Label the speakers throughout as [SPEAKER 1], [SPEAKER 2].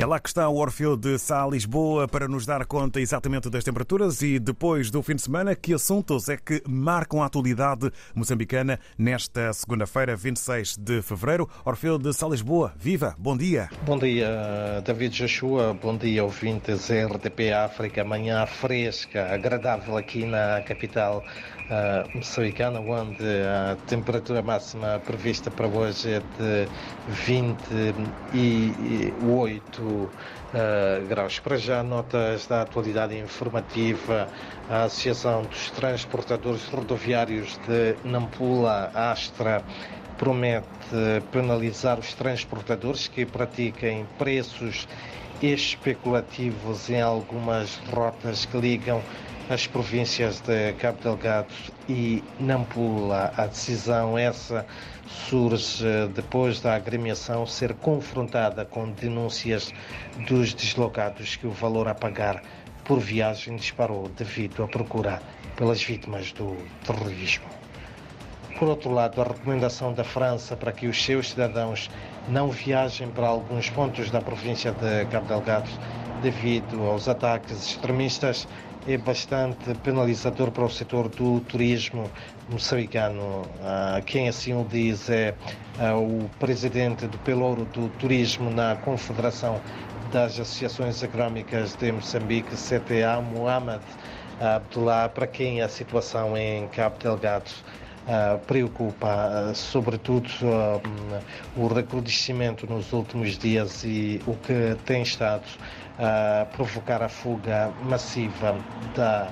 [SPEAKER 1] É lá que está o Orfeu de Sá Lisboa para nos dar conta exatamente das temperaturas e depois do fim de semana, que assuntos é que marcam a atualidade moçambicana nesta segunda-feira, 26 de fevereiro. Orfeu de Sá Lisboa, viva, bom dia.
[SPEAKER 2] Bom dia, David Joshua, bom dia, ouvintes RDP África. Manhã fresca, agradável aqui na capital uh, moçambicana, onde a temperatura máxima prevista para hoje é de 28 uh, graus. Para já, notas da atualidade informativa, a Associação dos Transportadores Rodoviários de Nampula, Astra, promete penalizar os transportadores que pratiquem preços especulativos em algumas rotas que ligam as províncias de Cabo Delgado e Nampula. A decisão essa surge depois da agremiação ser confrontada com denúncias dos deslocados que o valor a pagar por viagem disparou devido à procura pelas vítimas do terrorismo. Por outro lado, a recomendação da França para que os seus cidadãos não viajem para alguns pontos da província de Cabo Delgado devido aos ataques extremistas é bastante penalizador para o setor do turismo moçambicano. Ah, quem assim o diz é ah, o presidente do Pelouro do Turismo na Confederação das Associações Agrómicas de Moçambique, CTA, Mohamed Abdullah, para quem a situação em Cabo Delgado preocupa, sobretudo, o recrudescimento nos últimos dias e o que tem estado a provocar a fuga massiva da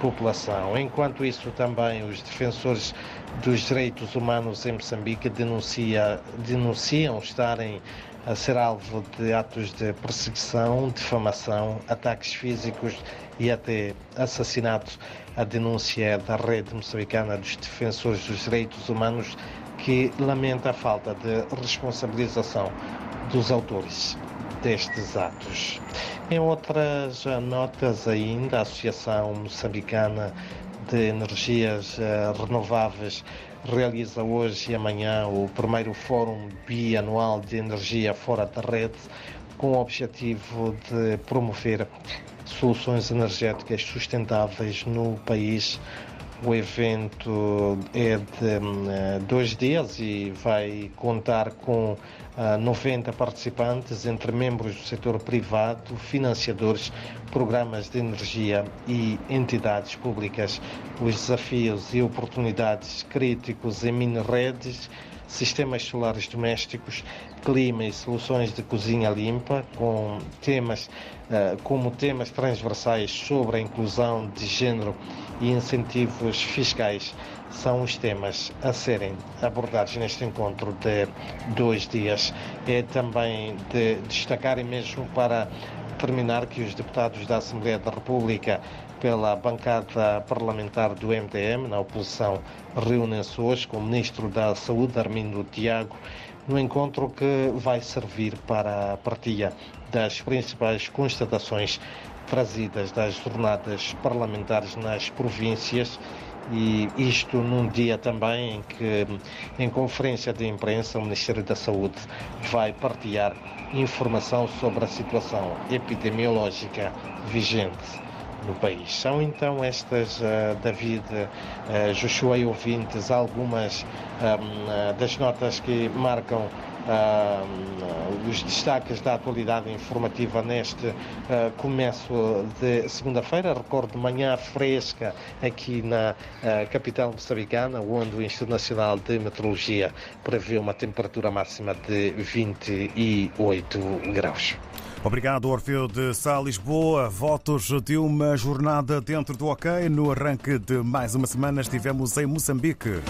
[SPEAKER 2] população. Enquanto isso, também os defensores dos direitos humanos em Moçambique denuncia, denunciam estarem a ser alvo de atos de perseguição, difamação, ataques físicos e até assassinatos. A denúncia é da rede moçambicana dos defensores dos direitos humanos que lamenta a falta de responsabilização dos autores destes atos. Em outras notas ainda, a Associação Moçambicana de Energias eh, Renováveis realiza hoje e amanhã o primeiro Fórum Bianual de Energia Fora da Rede, com o objetivo de promover soluções energéticas sustentáveis no país. O evento é de eh, dois dias e vai contar com 90 participantes, entre membros do setor privado, financiadores, programas de energia e entidades públicas. Os desafios e oportunidades críticos em mini-redes, sistemas solares domésticos, clima e soluções de cozinha limpa, com temas uh, como temas transversais sobre a inclusão de género e incentivos fiscais são os temas a serem abordados neste encontro de dois dias. É também de destacar e mesmo para terminar que os deputados da Assembleia da República pela bancada parlamentar do MDM, na oposição, reúnem-se hoje com o Ministro da Saúde, Armindo Tiago, no encontro que vai servir para a partilha das principais constatações trazidas das jornadas parlamentares nas províncias e isto num dia também em que, em conferência de imprensa, o Ministério da Saúde vai partilhar informação sobre a situação epidemiológica vigente no país. São então estas, uh, David, uh, Joshua e ouvintes, algumas um, uh, das notas que marcam uh, os destaques da atualidade informativa neste uh, começo de segunda-feira. Recordo manhã fresca aqui na uh, capital moçambicana, onde o Instituto Nacional de Meteorologia prevê uma temperatura máxima de 28 graus.
[SPEAKER 1] Obrigado, Orfeu de Sá Lisboa. Votos de uma jornada dentro do OK. No arranque de mais uma semana estivemos em Moçambique.